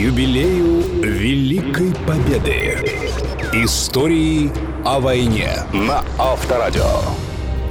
юбилею Великой Победы. Истории о войне на Авторадио.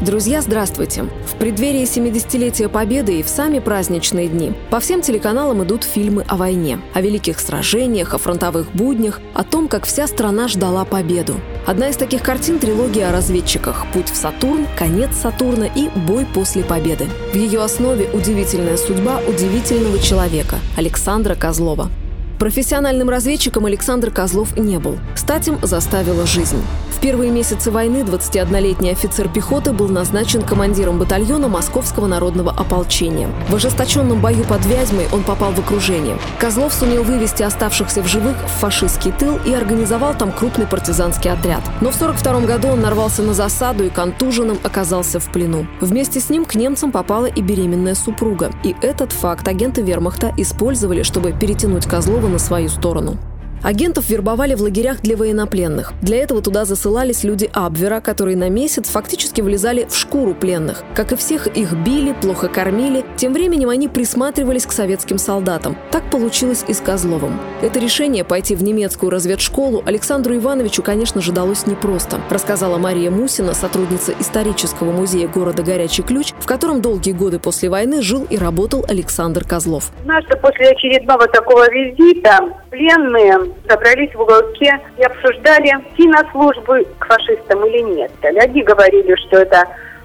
Друзья, здравствуйте! В преддверии 70-летия Победы и в сами праздничные дни по всем телеканалам идут фильмы о войне, о великих сражениях, о фронтовых буднях, о том, как вся страна ждала победу. Одна из таких картин – трилогия о разведчиках «Путь в Сатурн», «Конец Сатурна» и «Бой после победы». В ее основе удивительная судьба удивительного человека – Александра Козлова. Профессиональным разведчиком Александр Козлов не был. Стать им заставила жизнь. В первые месяцы войны 21-летний офицер пехоты был назначен командиром батальона Московского народного ополчения. В ожесточенном бою под Вязьмой он попал в окружение. Козлов сумел вывести оставшихся в живых в фашистский тыл и организовал там крупный партизанский отряд. Но в 42 году он нарвался на засаду и контуженным оказался в плену. Вместе с ним к немцам попала и беременная супруга. И этот факт агенты вермахта использовали, чтобы перетянуть Козлова на свою сторону. Агентов вербовали в лагерях для военнопленных. Для этого туда засылались люди Абвера, которые на месяц фактически влезали в шкуру пленных. Как и всех, их били, плохо кормили. Тем временем они присматривались к советским солдатам. Так получилось и с Козловым. Это решение пойти в немецкую разведшколу Александру Ивановичу, конечно же, далось непросто, рассказала Мария Мусина, сотрудница исторического музея города Горячий Ключ, в котором долгие годы после войны жил и работал Александр Козлов. Наша после очередного такого визита пленные собрались в уголке и обсуждали, идти на службу к фашистам или нет. Одни говорили, что это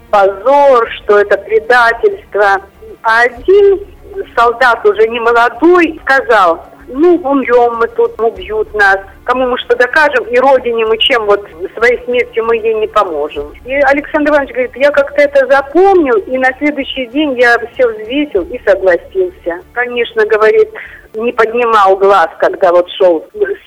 позор, что это предательство. А один солдат, уже не молодой, сказал, ну, умрем мы тут, убьют нас, кому мы что докажем, и родине мы чем вот своей смертью мы ей не поможем. И Александр Иванович говорит, я как-то это запомнил, и на следующий день я все взвесил и согласился. Конечно, говорит, не поднимал глаз, когда вот шел,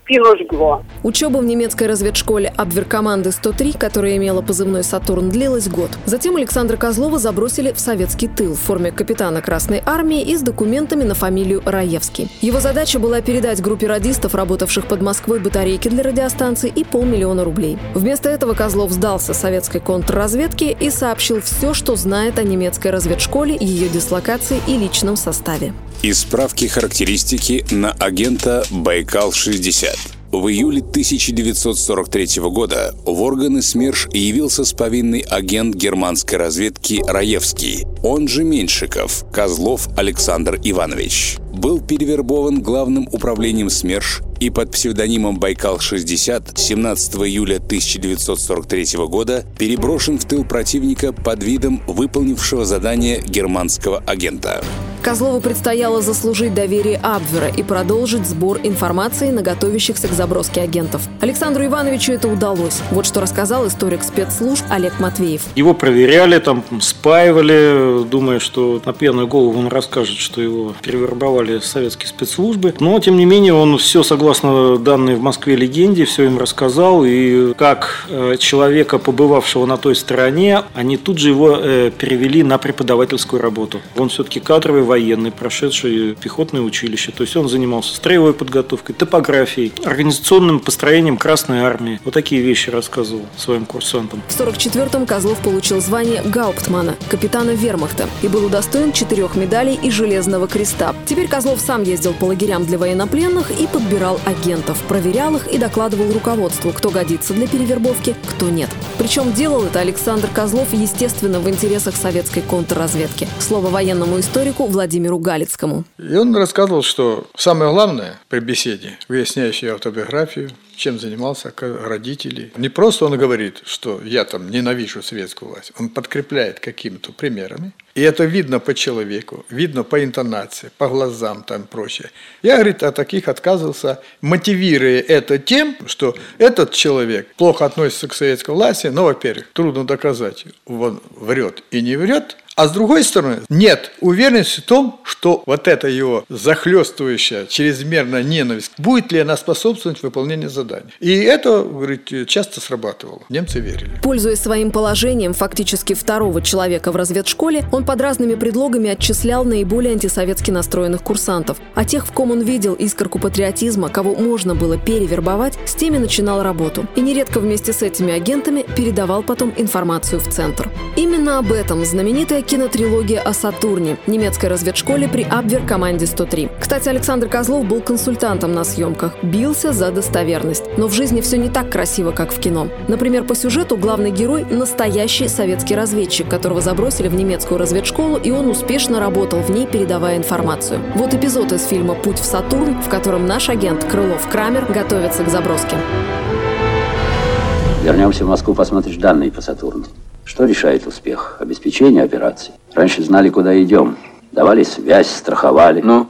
спину жгло. Учеба в немецкой разведшколе Абверкоманды 103, которая имела позывной «Сатурн», длилась год. Затем Александра Козлова забросили в советский тыл в форме капитана Красной Армии и с документами на фамилию Раевский. Его задача была передать группе радистов, работавших под Москвой, батарейки для радиостанции и полмиллиона рублей. Вместо этого Козлов сдался советской контрразведке и сообщил все, что знает о немецкой разведшколе, ее дислокации и личном составе. Из справки характеристики на агента «Байкал-60». В июле 1943 года в органы СМЕРШ явился с повинной агент германской разведки Раевский, он же Меньшиков, Козлов Александр Иванович. Был перевербован главным управлением СМЕРШ и под псевдонимом «Байкал-60» 17 июля 1943 года переброшен в тыл противника под видом выполнившего задание германского агента. Козлову предстояло заслужить доверие Абвера и продолжить сбор информации на готовящихся к заброске агентов. Александру Ивановичу это удалось. Вот что рассказал историк спецслужб Олег Матвеев. Его проверяли, там спаивали, думая, что на пьяную голову он расскажет, что его перевербовали советские спецслужбы. Но, тем не менее, он все согласно данной в Москве легенде, все им рассказал. И как э, человека, побывавшего на той стороне, они тут же его э, перевели на преподавательскую работу. Он все-таки кадровый военный, прошедший пехотное училище. То есть он занимался строевой подготовкой, топографией, организационным построением Красной Армии. Вот такие вещи рассказывал своим курсантам. В 44-м Козлов получил звание Гауптмана, капитана вермахта, и был удостоен четырех медалей и Железного креста. Теперь Козлов сам ездил по лагерям для военнопленных и подбирал агентов, проверял их и докладывал руководству, кто годится для перевербовки, кто нет. Причем делал это Александр Козлов, естественно, в интересах советской контрразведки. Слово военному историку Владимиру Галицкому. И он рассказывал, что самое главное при беседе, выясняющей автобиографию, чем занимался, родители. Не просто он говорит, что я там ненавижу советскую власть, он подкрепляет какими-то примерами. И это видно по человеку, видно по интонации, по глазам там прочее. Я, говорит, от таких отказывался, мотивируя это тем, что этот человек плохо относится к советской власти, но, во-первых, трудно доказать, он врет и не врет, а с другой стороны, нет уверенности в том, что вот эта его захлестывающая чрезмерная ненависть, будет ли она способствовать выполнению заданий. И это, говорит, часто срабатывало. Немцы верили. Пользуясь своим положением фактически второго человека в разведшколе, он под разными предлогами отчислял наиболее антисоветски настроенных курсантов. А тех, в ком он видел искорку патриотизма, кого можно было перевербовать, с теми начинал работу. И нередко вместе с этими агентами передавал потом информацию в центр. Именно об этом знаменитая кинотрилогия о Сатурне, немецкой разведшколе при Абвер-команде 103. Кстати, Александр Козлов был консультантом на съемках, бился за достоверность. Но в жизни все не так красиво, как в кино. Например, по сюжету главный герой – настоящий советский разведчик, которого забросили в немецкую разведшколу, и он успешно работал в ней, передавая информацию. Вот эпизод из фильма «Путь в Сатурн», в котором наш агент Крылов Крамер готовится к заброске. Вернемся в Москву, посмотришь данные по Сатурну. Что решает успех? Обеспечение операций. Раньше знали, куда идем. Давали связь, страховали. Ну?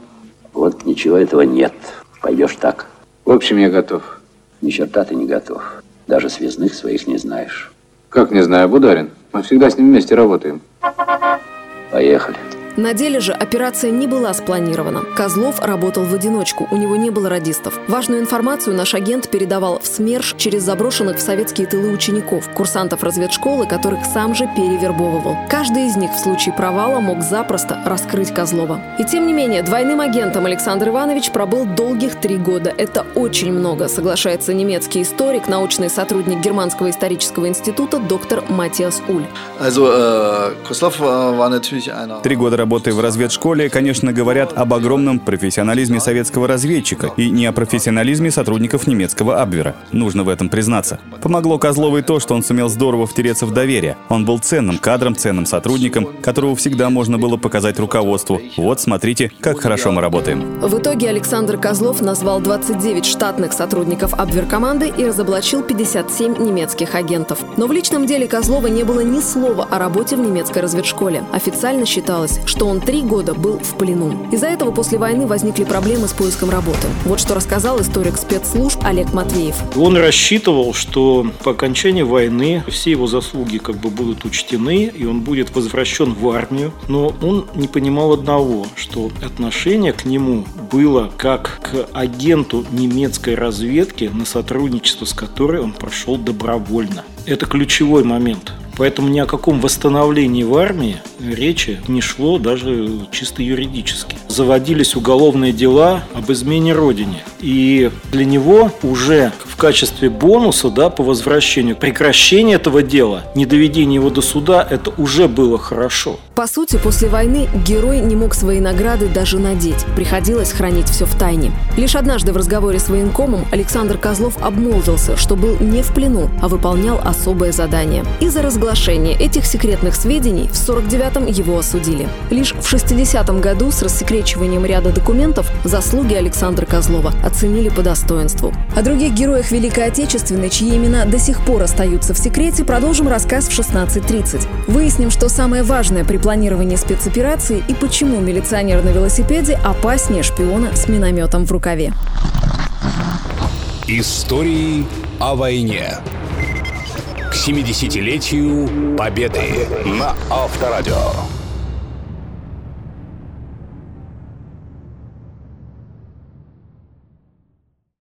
Вот ничего этого нет. Пойдешь так. В общем, я готов. Ни черта ты не готов. Даже связных своих не знаешь. Как не знаю, Бударин? Мы всегда с ним вместе работаем. Поехали. На деле же операция не была спланирована. Козлов работал в одиночку, у него не было радистов. Важную информацию наш агент передавал в СМЕРШ через заброшенных в советские тылы учеников, курсантов разведшколы, которых сам же перевербовывал. Каждый из них в случае провала мог запросто раскрыть Козлова. И тем не менее, двойным агентом Александр Иванович пробыл долгих три года. Это очень много, соглашается немецкий историк, научный сотрудник Германского исторического института доктор Матиас Уль. Äh, Три года работы в разведшколе, конечно, говорят об огромном профессионализме советского разведчика и не о профессионализме сотрудников немецкого Абвера. Нужно в этом признаться. Помогло Козлову и то, что он сумел здорово втереться в доверие. Он был ценным кадром, ценным сотрудником, которого всегда можно было показать руководству. Вот, смотрите, как хорошо мы работаем. В итоге Александр Козлов назвал 29 штатных сотрудников Абвер-команды и разоблачил 57 немецких агентов. Но в личном деле Козлова не было ни слова о работе в немецкой разведшколе. Официально считалось, что он три года был в плену. Из-за этого после войны возникли проблемы с поиском работы. Вот что рассказал историк спецслужб Олег Матвеев. Он рассчитывал, что по окончании войны все его заслуги как бы будут учтены, и он будет возвращен в армию. Но он не понимал одного, что отношение к нему было как к агенту немецкой разведки, на сотрудничество с которой он прошел добровольно. Это ключевой момент. Поэтому ни о каком восстановлении в армии речи не шло даже чисто юридически. Заводились уголовные дела об измене родине. И для него уже в качестве бонуса да, по возвращению прекращение этого дела, не доведение его до суда, это уже было хорошо. По сути, после войны герой не мог свои награды даже надеть. Приходилось хранить все в тайне. Лишь однажды в разговоре с военкомом Александр Козлов обмолвился, что был не в плену, а выполнял особое задание. Из-за разглашения этих секретных сведений в 49-м его осудили. Лишь в 60-м году с рассекречиванием ряда документов заслуги Александра Козлова оценили по достоинству. О других героях Великой Отечественной, чьи имена до сих пор остаются в секрете, продолжим рассказ в 16.30. Выясним, что самое важное при планировании спецоперации и почему милиционер на велосипеде опаснее шпиона с минометом в рукаве. Истории о войне. К 70-летию Победы на Авторадио.